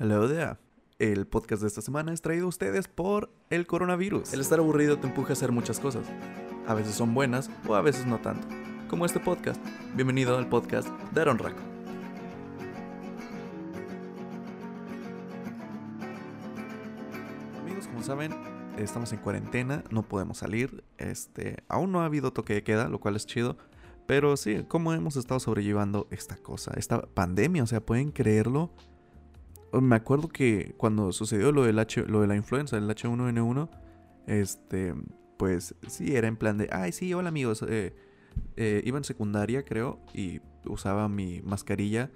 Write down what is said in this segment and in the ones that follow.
Hello there. El podcast de esta semana es traído a ustedes por el coronavirus. El estar aburrido te empuja a hacer muchas cosas. A veces son buenas o a veces no tanto. Como este podcast. Bienvenido al podcast de Aaron Raco. Amigos, como saben, estamos en cuarentena, no podemos salir. Este, aún no ha habido toque de queda, lo cual es chido. Pero sí, ¿cómo hemos estado sobrellevando esta cosa? Esta pandemia, o sea, ¿pueden creerlo? Me acuerdo que cuando sucedió lo, del H, lo de la influenza, el H1N1, este, pues sí, era en plan de, ay, sí, hola amigos, eh, eh, iba en secundaria, creo, y usaba mi mascarilla.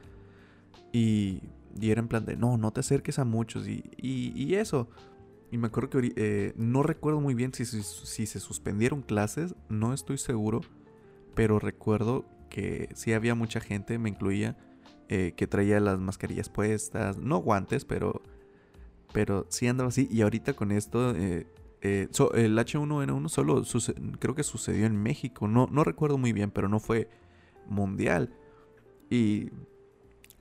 Y, y, era en plan de, no, no te acerques a muchos. Y, y, eso. Y me acuerdo que eh, no recuerdo muy bien si, si, si, se suspendieron clases, no estoy seguro. Pero recuerdo que sí había mucha gente, me incluía, eh, que traía las mascarillas puestas. No guantes, pero, pero sí andaba así. Y ahorita con esto, eh, eh, so, el H1N1 solo creo que sucedió en México. No, no recuerdo muy bien, pero no fue mundial. Y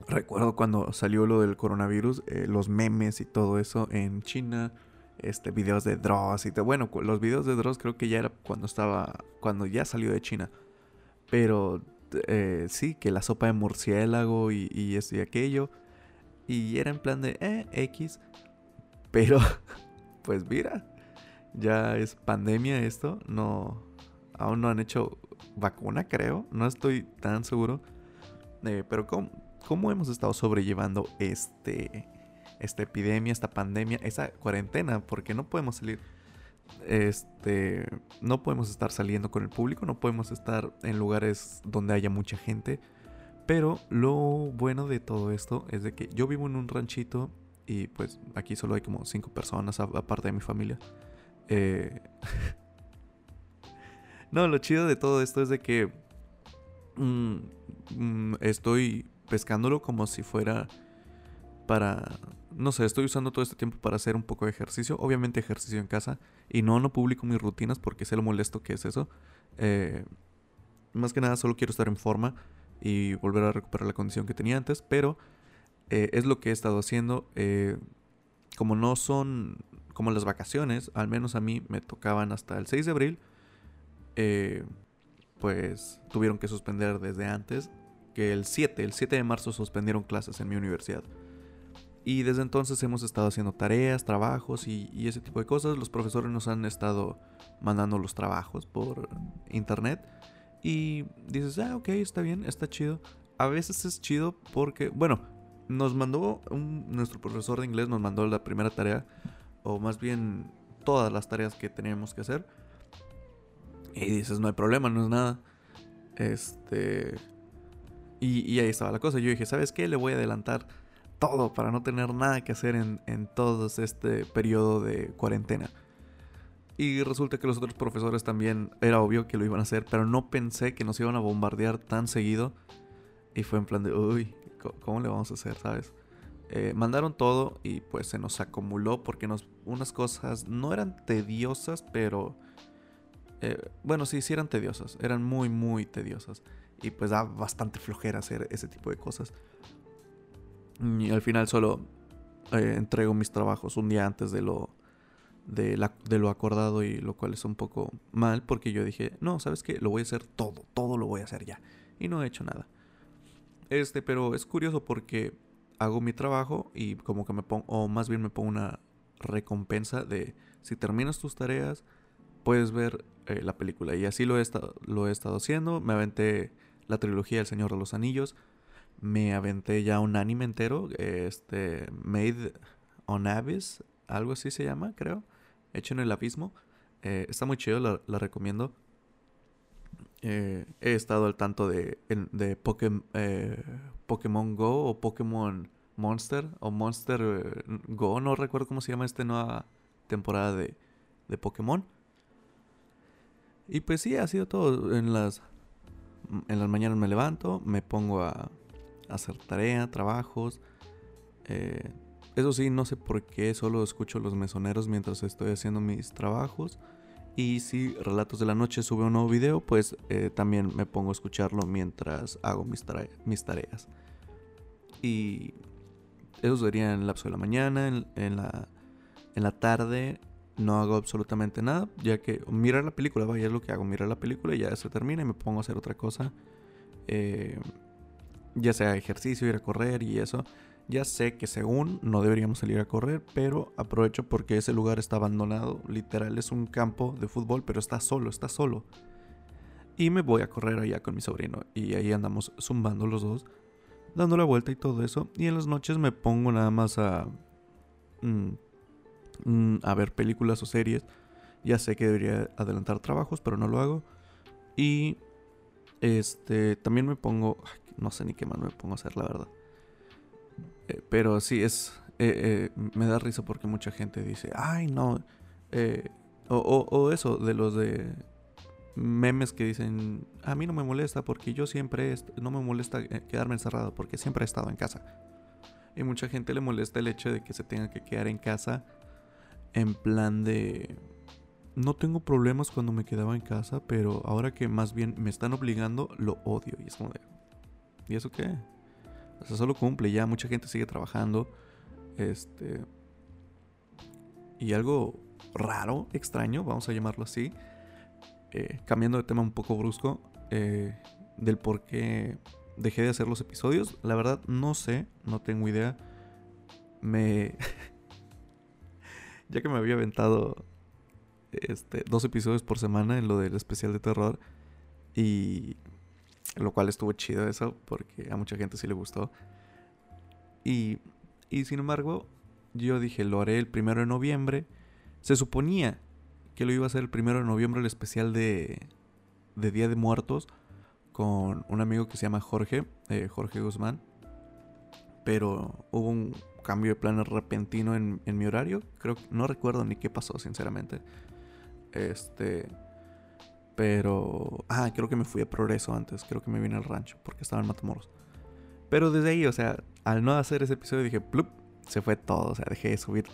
recuerdo cuando salió lo del coronavirus, los memes y todo eso en China, este videos de Dross y. Bueno, los videos de Dross creo que ya era cuando estaba cuando ya salió de China. Pero eh, sí, que la sopa de murciélago y, y y aquello. Y era en plan de eh, X. Pero pues mira, ya es pandemia esto, no aún no han hecho vacuna, creo, no estoy tan seguro. Eh, pero ¿cómo, ¿cómo, hemos estado sobrellevando este, esta epidemia, esta pandemia, esa cuarentena? Porque no podemos salir, este, no podemos estar saliendo con el público, no podemos estar en lugares donde haya mucha gente. Pero lo bueno de todo esto es de que yo vivo en un ranchito y pues aquí solo hay como cinco personas aparte de mi familia. Eh... no, lo chido de todo esto es de que mmm, mmm, estoy pescándolo como si fuera para... No sé, estoy usando todo este tiempo para hacer un poco de ejercicio. Obviamente ejercicio en casa. Y no, no publico mis rutinas porque sé lo molesto que es eso. Eh, más que nada solo quiero estar en forma y volver a recuperar la condición que tenía antes. Pero eh, es lo que he estado haciendo. Eh, como no son como las vacaciones, al menos a mí me tocaban hasta el 6 de abril, eh, pues tuvieron que suspender desde antes, que el 7, el 7 de marzo suspendieron clases en mi universidad. Y desde entonces hemos estado haciendo tareas, trabajos y, y ese tipo de cosas. Los profesores nos han estado mandando los trabajos por internet. Y dices, ah, ok, está bien, está chido. A veces es chido porque, bueno, nos mandó, nuestro profesor de inglés nos mandó la primera tarea o más bien todas las tareas que teníamos que hacer. Y dices, no hay problema, no es nada. Este. Y, y, ahí estaba la cosa. Yo dije, ¿sabes qué? Le voy a adelantar todo para no tener nada que hacer en, en todo este periodo de cuarentena. Y resulta que los otros profesores también era obvio que lo iban a hacer, pero no pensé que nos iban a bombardear tan seguido. Y fue en plan de, uy, ¿cómo le vamos a hacer, sabes? Eh, mandaron todo y pues se nos acumuló porque nos, unas cosas no eran tediosas, pero... Eh, bueno, sí, sí eran tediosas, eran muy, muy tediosas. Y pues da bastante flojera hacer ese tipo de cosas. Y al final solo eh, entrego mis trabajos un día antes de lo, de, lo acordado y lo cual es un poco mal porque yo dije, no, ¿sabes qué? Lo voy a hacer todo, todo lo voy a hacer ya. Y no he hecho nada. Este, pero es curioso porque hago mi trabajo y como que me pongo, o más bien me pongo una recompensa de si terminas tus tareas, puedes ver eh, la película. Y así lo he, estado, lo he estado haciendo. Me aventé la trilogía El Señor de los Anillos. Me aventé ya un anime entero, este, Made on Abyss, algo así se llama, creo. Hecho en el abismo. Eh, está muy chido, la, recomiendo. Eh, he estado al tanto de, de Pokémon, eh, Pokémon Go o Pokémon Monster o Monster Go, no recuerdo cómo se llama esta nueva temporada de, de Pokémon. Y pues sí, ha sido todo. En las, en las mañanas me levanto, me pongo a hacer tarea, trabajos. Eh, eso sí, no sé por qué solo escucho los mesoneros mientras estoy haciendo mis trabajos. Y si Relatos de la Noche sube un nuevo video, pues eh, también me pongo a escucharlo mientras hago mis, mis tareas. Y eso sería en el lapso de la mañana, en, la, en la tarde no hago absolutamente nada, ya que mirar la película, vaya, es lo que hago, mirar la película y ya se termina y me pongo a hacer otra cosa. Eh, ya sea ejercicio, ir a correr y eso. Ya sé que según no deberíamos salir a correr, pero aprovecho porque ese lugar está abandonado. Literal es un campo de fútbol, pero está solo, está solo. Y me voy a correr allá con mi sobrino. Y ahí andamos zumbando los dos, dando la vuelta y todo eso. Y en las noches me pongo nada más a... Mm, mm, a ver películas o series. Ya sé que debería adelantar trabajos, pero no lo hago. Y este también me pongo, no sé ni qué más me pongo a hacer, la verdad. Eh, pero sí, es. Eh, eh, me da risa porque mucha gente dice, ay, no. O, o, eso, de los de memes que dicen, a mí no me molesta porque yo siempre. No me molesta quedarme encerrado porque siempre he estado en casa. Y mucha gente le molesta el hecho de que se tenga que quedar en casa en plan de no tengo problemas cuando me quedaba en casa, pero ahora que más bien me están obligando, lo odio. Y es como de, ¿y eso qué? O sea, solo cumple, ya mucha gente sigue trabajando. Este. Y algo raro, extraño, vamos a llamarlo así. Eh, cambiando de tema un poco brusco. Eh, del por qué dejé de hacer los episodios. La verdad, no sé, no tengo idea. Me. ya que me había aventado este, dos episodios por semana en lo del especial de terror. Y lo cual estuvo chido eso, porque a mucha gente sí le gustó. Y, y sin embargo, yo dije, lo haré el primero de noviembre. Se suponía que lo iba a hacer el primero de noviembre, el especial de, de Día de Muertos, con un amigo que se llama Jorge, eh, Jorge Guzmán. Pero hubo un cambio de planes repentino en, en mi horario. Creo que no recuerdo ni qué pasó, sinceramente. Este. Pero. Ah, creo que me fui a Progreso antes. Creo que me vine al rancho porque estaba en Matamoros. Pero desde ahí, o sea, al no hacer ese episodio dije, plup, se fue todo. O sea, dejé de subir.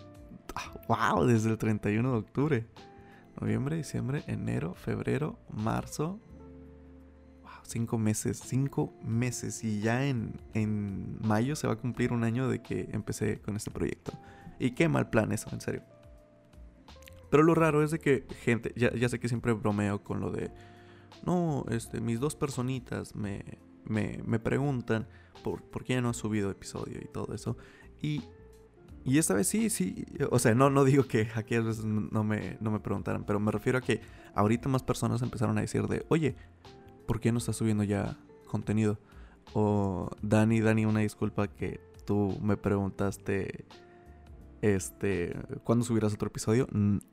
¡Wow! Desde el 31 de octubre. Noviembre, diciembre, enero, febrero, marzo. ¡Wow! Cinco meses. Cinco meses. Y ya en, en mayo se va a cumplir un año de que empecé con este proyecto. Y qué mal plan eso, en serio. Pero lo raro es de que gente, ya, sé que siempre bromeo con lo de, no, este, mis dos personitas me, me, me preguntan por, por qué no ha subido episodio y todo eso. Y, y esta vez sí, sí, o sea, no, no digo que aquellas veces no me, no me preguntaran, pero me refiero a que ahorita más personas empezaron a decir de, oye, ¿por qué no estás subiendo ya contenido? O Dani, Dani, una disculpa que tú me preguntaste este, ¿cuándo subirás otro episodio?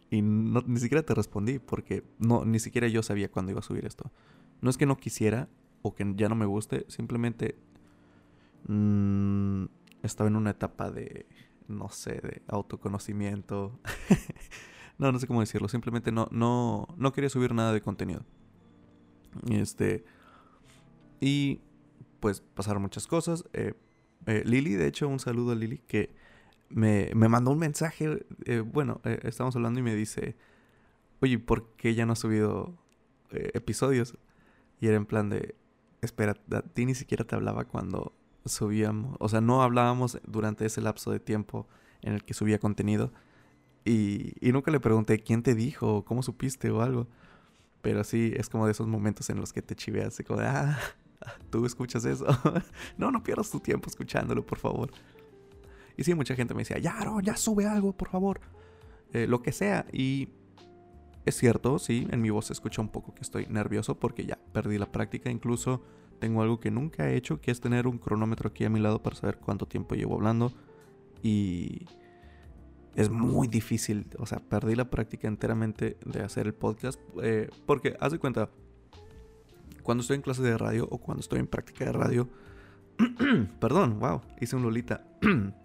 Y ni siquiera te respondí porque no, ni siquiera yo sabía cuándo iba a subir esto. No es que no quisiera o que ya no me guste, simplemente mm, estaba en una etapa de, no sé, de autoconocimiento. no, no sé cómo decirlo, simplemente no, no, no quería subir nada de contenido. Este, y pues pasaron muchas cosas. Eh, eh, Lili, de hecho, un saludo a Lili que me, mandó un mensaje, eh, bueno, eh, estamos hablando y me dice, oye, ¿por qué ya no has subido eh, episodios? Y era en plan de, espera, a ti ni siquiera te hablaba cuando subíamos, o sea, no hablábamos durante ese lapso de tiempo en el que subía contenido. Y, y nunca le pregunté quién te dijo, cómo supiste o algo. Pero sí, es como de esos momentos en los que te chiveas, como de, ah, tú escuchas eso. no, no pierdas tu tiempo escuchándolo, por favor. Y sí, mucha gente me decía, ya, no, ya sube algo, por favor. Eh, lo que sea. Y es cierto, sí, en mi voz se escucha un poco que estoy nervioso porque ya perdí la práctica. Incluso tengo algo que nunca he hecho, que es tener un cronómetro aquí a mi lado para saber cuánto tiempo llevo hablando. Y es muy difícil. O sea, perdí la práctica enteramente de hacer el podcast. Eh, porque, haz de cuenta, cuando estoy en clase de radio o cuando estoy en práctica de radio. perdón, wow, hice un Lolita.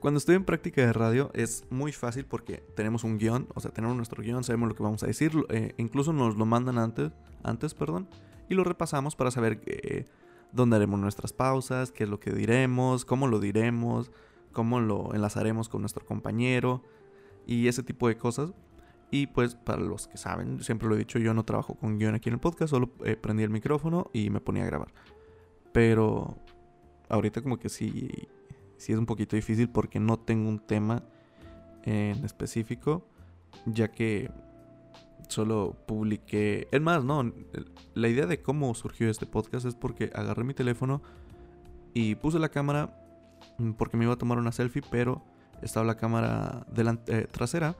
Cuando estoy en práctica de radio es muy fácil porque tenemos un guion, o sea, tenemos nuestro guion, sabemos lo que vamos a decir, eh, incluso nos lo mandan antes, antes, perdón, y lo repasamos para saber eh, dónde haremos nuestras pausas, qué es lo que diremos, cómo lo diremos, cómo lo enlazaremos con nuestro compañero y ese tipo de cosas. Y pues para los que saben, siempre lo he dicho, yo no trabajo con guion aquí en el podcast, solo eh, prendí el micrófono y me ponía a grabar. Pero ahorita como que sí, sí es un poquito difícil porque no tengo un tema en específico, ya que solo publiqué... Es más, no, la idea de cómo surgió este podcast es porque agarré mi teléfono y puse la cámara porque me iba a tomar una selfie, pero estaba la cámara delante, eh, trasera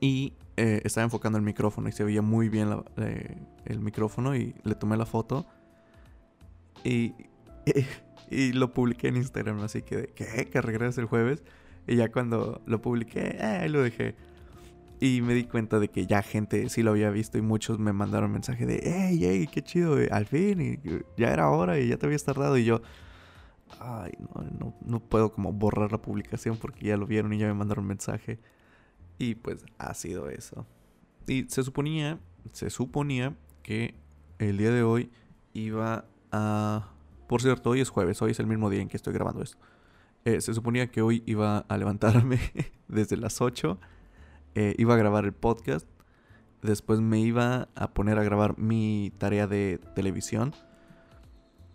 y eh, estaba enfocando el micrófono y se veía muy bien eh, el micrófono y le tomé la foto y, y, lo publiqué en Instagram, así que, ¿qué? Que regresas el jueves. Y ya cuando lo publiqué, eh, lo dejé. Y me di cuenta de que ya gente sí lo había visto y muchos me mandaron mensaje de, hey, hey, qué chido, al fin, ya era hora y ya te habías tardado. Y yo, ay, no, no, puedo como borrar la publicación porque ya lo vieron y ya me mandaron mensaje. Y pues ha sido eso. Y se suponía, se suponía que el día de hoy iba a... Por cierto, hoy es jueves, hoy es el mismo día en que estoy grabando esto. Eh, se suponía que hoy iba a levantarme desde las 8, eh, iba a grabar el podcast, después me iba a poner a grabar mi tarea de televisión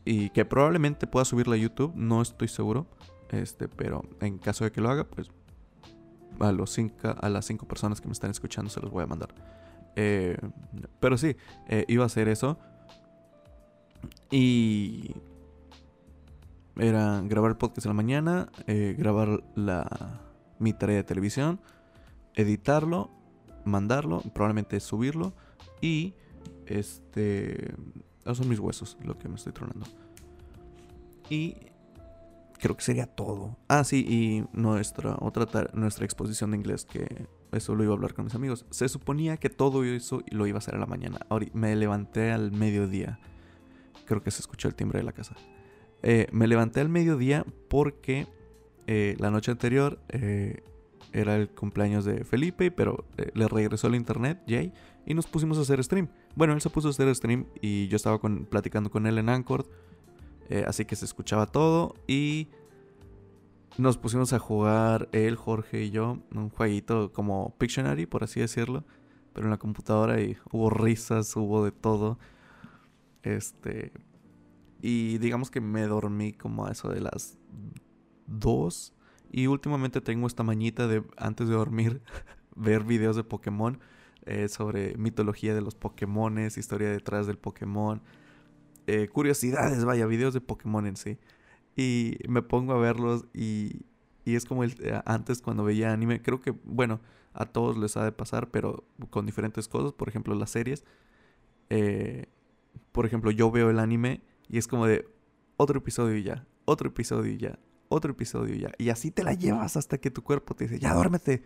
y que probablemente pueda subirla a YouTube, no estoy seguro, este, pero en caso de que lo haga, pues a, los cinco, a las cinco personas que me están escuchando se los voy a mandar. Eh, pero sí, iba a hacer eso. Y era grabar el podcast en la mañana, eh, grabar la, mi tarea de televisión, editarlo, mandarlo, probablemente subirlo y este... Esos son mis huesos, lo que me estoy tronando. Y creo que sería todo. Ah, sí, y nuestra otra nuestra exposición de inglés que eso lo iba a hablar con mis amigos. Se suponía que todo eso lo iba a hacer a la mañana. Ahora me levanté al mediodía. Creo que se escuchó el timbre de la casa. Eh, me levanté al mediodía porque eh, la noche anterior eh, era el cumpleaños de Felipe, pero le regresó el internet, Jay, y nos pusimos a hacer stream. Bueno, él se puso a hacer stream y yo estaba platicando con él en Anchor así que se escuchaba todo y nos pusimos a jugar él, Jorge y yo, un jueguito como Pictionary, por así decirlo, pero en la computadora y hubo risas, hubo de todo. Este y digamos que me dormí como a eso de las 2 y últimamente tengo esta mañita de antes de dormir ver videos de Pokémon eh, sobre mitología de los Pokémones, historia detrás del Pokémon. Eh, curiosidades, vaya, videos de Pokémon en sí. Y me pongo a verlos y, y es como el, eh, antes cuando veía anime. Creo que, bueno, a todos les ha de pasar, pero con diferentes cosas. Por ejemplo, las series. Eh, por ejemplo, yo veo el anime y es como de otro episodio y ya, otro episodio y ya, otro episodio y ya. Y así te la llevas hasta que tu cuerpo te dice, ya duérmete.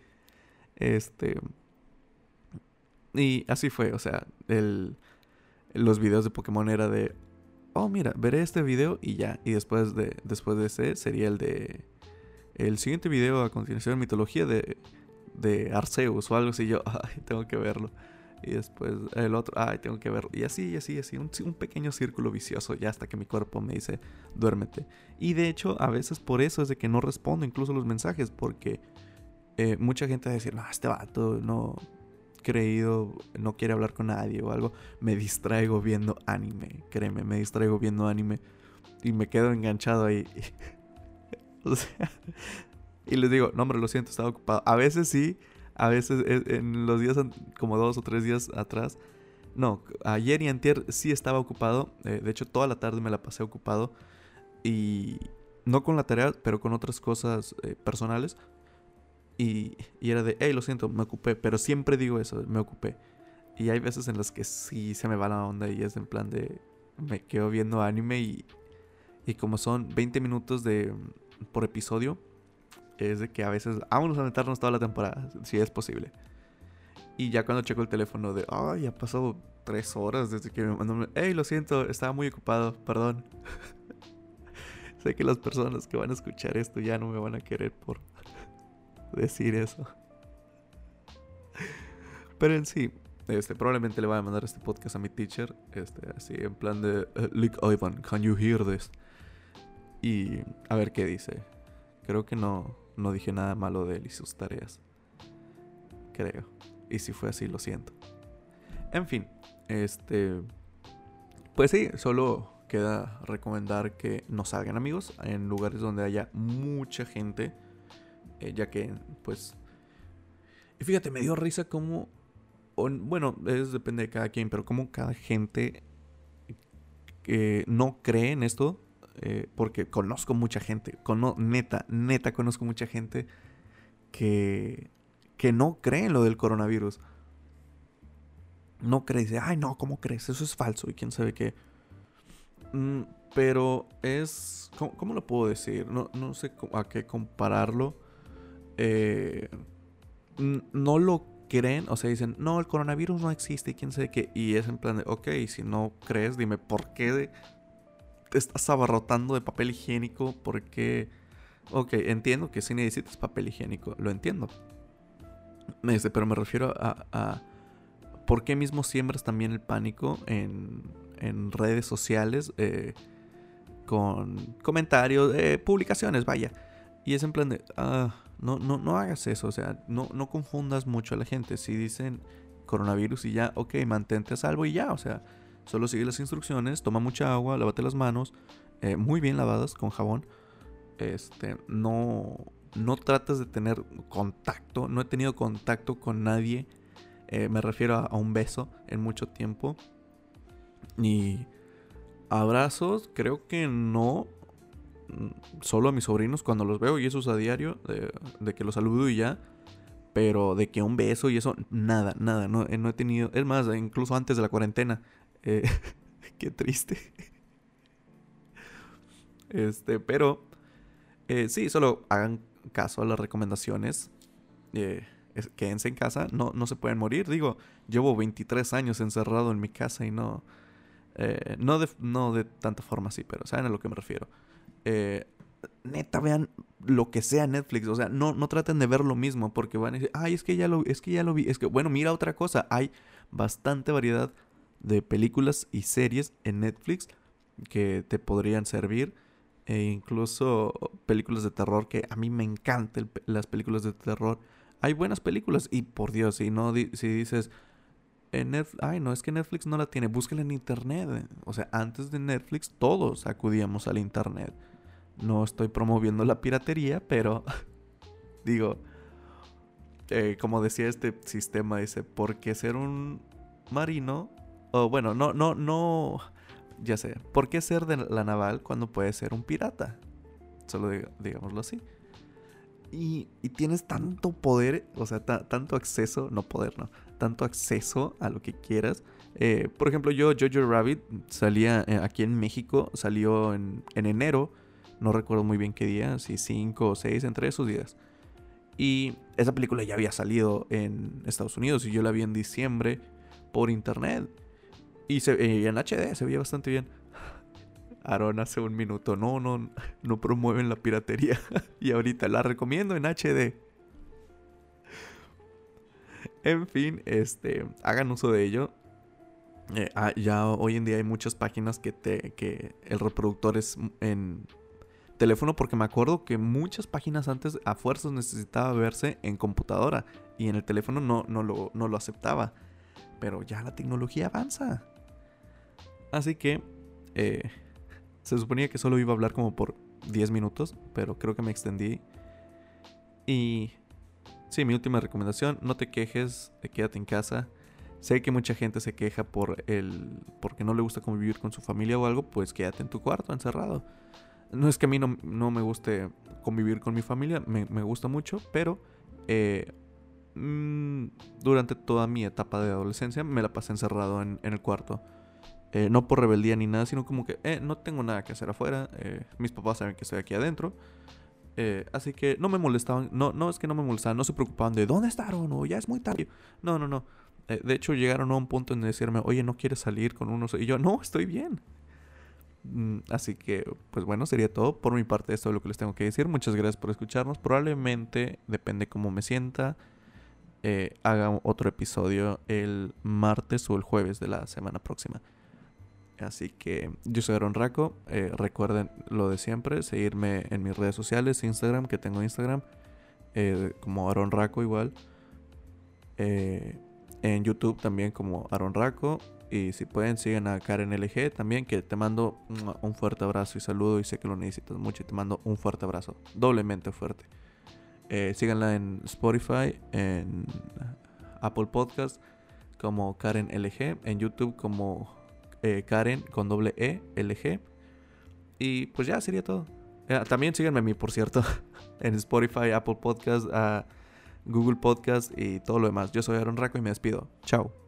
Este. Y así fue, o sea, el, los videos de Pokémon era de, oh, mira, veré este video y ya. Y después de, después de ese sería el de... El siguiente video a continuación, mitología de, de Arceus o algo así. Yo, ay, tengo que verlo. Y después el otro, ay, tengo que verlo. Y así, y así, así. Un, un, pequeño círculo vicioso ya hasta que mi cuerpo me dice, duérmete. Y de hecho, a veces por eso es de que no respondo incluso los mensajes. Porque eh, mucha gente va a decir, no, este vato no, creído, no quiere hablar con nadie o algo, me distraigo viendo anime, créeme, me distraigo viendo anime y me quedo enganchado ahí. o sea, y les digo, no, hombre, lo siento, estaba ocupado. A veces sí, a veces en los días, como dos o tres días atrás, no, ayer y antier sí estaba ocupado, eh, de hecho toda la tarde me la pasé ocupado y no con la tarea, pero con otras cosas eh, personales. Y, era de, hey, lo siento, me ocupé. Pero siempre digo eso, me ocupé. Y hay veces en las que sí se me va la onda y es en plan de, me quedo viendo anime y, y como son 20 minutos de por episodio, es de que a veces vámonos a meternos toda la temporada, si es posible. Y ya cuando checo el teléfono de, ay, ha pasado tres horas desde que me mandó, hey, lo siento, estaba muy ocupado, perdón. sé que las personas que van a escuchar esto ya no me van a querer por decir eso. Pero en sí, este, probablemente le voy a mandar este podcast a mi teacher, este, así en plan de, uh, Ivan, can you hear this? Y a ver qué dice. Creo que no, no dije nada malo de él y sus tareas. Creo. Y si fue así, lo siento. En fin, este, pues sí, solo queda recomendar que no salgan amigos en lugares donde haya mucha gente, eh, ya que pues... Y fíjate, me dio risa como... bueno, es depende de cada quien, pero como cada gente que no cree en esto, eh, porque conozco mucha gente, neta, neta conozco mucha gente que, que no cree en lo del coronavirus. No cree, dice, ay no, ¿cómo crees? Eso es falso y quién sabe qué. Mm, pero es, ¿cómo, lo puedo decir? No, no sé a qué compararlo. Eh, no lo creen, o sea, dicen, no, el coronavirus no existe y quién sabe qué. Y es en plan de, ok, si no crees, dime por qué te estás abarrotando de papel higiénico, por qué... Ok, entiendo que si necesitas papel higiénico, lo entiendo. Este, pero me refiero a, a por qué mismo siembras también el pánico en, en redes sociales eh, con comentarios, eh, publicaciones, vaya. Y es en plan de, ah, no, no, no hagas eso, o sea, no, no confundas mucho a la gente. Si dicen coronavirus y ya, ok, mantente a salvo y ya, o sea, solo sigue las instrucciones, toma mucha agua, lávate las manos, eh, muy bien lavadas con jabón. Este, no, no tratas de tener contacto, no he tenido contacto con nadie, eh, me refiero a, un beso en mucho tiempo. Y abrazos, creo que no, solo a mis sobrinos cuando los veo y eso es a diario, de, que los saludo y ya. Pero de que un beso y eso, nada, nada, no, eh, no he tenido. Es más, incluso antes de la cuarentena. Eh, qué triste. Este, pero eh, sí, solo hagan caso a las recomendaciones. quédense en casa, no, no se pueden morir. Digo, llevo 23 años encerrado en mi casa y no. no, de, no de tanta forma así, pero saben a lo que me refiero. Eh, neta, vean lo que sea Netflix. O sea, no, no traten de ver lo mismo porque van a decir, ay, es que ya lo, es que ya lo vi. Es que, bueno, mira otra cosa. Hay bastante variedad de películas y series en Netflix que te podrían servir. E incluso películas de terror que a mí me encantan las películas de terror. Hay buenas películas y por Dios, si no si dices en Netflix, ay, no, es que Netflix no la tiene, búsquela en internet. O sea, antes de Netflix todos acudíamos al internet. No estoy promoviendo la piratería, pero digo, eh, como decía este sistema, dice, ¿por qué ser un marino? O bueno, no, no, no, ya sé, ¿por qué ser de la naval cuando puedes ser un pirata? Solo digámoslo así. Y, tienes tanto poder, o sea, tanto acceso, no poder, no, tanto acceso a lo que quieras. Eh, por ejemplo, yo, Jojo Rabbit, salía eh, aquí en México, salió en, en enero no recuerdo muy bien qué día, si 5 o 6, entre esos días. Y esa película ya había salido en Estados Unidos y yo la vi en diciembre por internet. Y, se, en HD se veía bastante bien. Aaron hace un minuto, no, no, no promueven la piratería. y ahorita la recomiendo en HD. En fin, este, hagan uso de ello. Eh, ah, ya hoy en día hay muchas páginas que te, que el reproductor es en teléfono porque me acuerdo que muchas páginas antes a fuerzas necesitaba verse en computadora y en el teléfono no, no, lo, no lo aceptaba. Pero ya la tecnología avanza. Así que eh, se suponía que solo iba a hablar como por 10 minutos, pero creo que me extendí. Y sí, mi última recomendación, no te quejes, quédate en casa. Sé que mucha gente se queja por el porque no le gusta convivir con su familia o algo, pues quédate en tu cuarto encerrado. No es que a mí no, me guste convivir con mi familia, me, gusta mucho, pero eh, mm, durante toda mi etapa de adolescencia me la pasé encerrado en, el cuarto. Eh, no por rebeldía ni nada, sino como que eh, no tengo nada que hacer afuera. mis papás saben que estoy aquí adentro. así que no me molestaban. No, no es que no me molestaban, no se preocupaban de dónde estaron o ya es muy tarde. No, no, no. de hecho, llegaron a un punto en decirme, oye, ¿no quieres salir con unos? Y yo, no, estoy bien. Mm, así que, pues bueno, sería todo. Por mi parte, esto es lo que les tengo que decir. Muchas gracias por escucharnos. Probablemente, depende cómo me sienta, eh, haga otro episodio el martes o el jueves de la semana próxima. Así que yo soy Aaron Raco. Eh, recuerden lo de siempre, seguirme en mis redes sociales, Instagram, que tengo Instagram, eh, como Aaron Raco igual. en YouTube también como Aaron Raco Y si pueden, sigan a Karen LG también, que te mando un fuerte abrazo y saludo. Y sé que lo necesitas mucho y te mando un fuerte abrazo. Doblemente fuerte. Eh, síganla en Spotify, en Apple Podcast como Karen LG, en YouTube como eh, Karen con doble E LG. Y pues ya sería todo. Eh, también síganme a mí, por cierto, en Spotify, Apple Podcast, Google Podcast y todo lo demás. Yo soy Aaron Raco y me despido. Chao.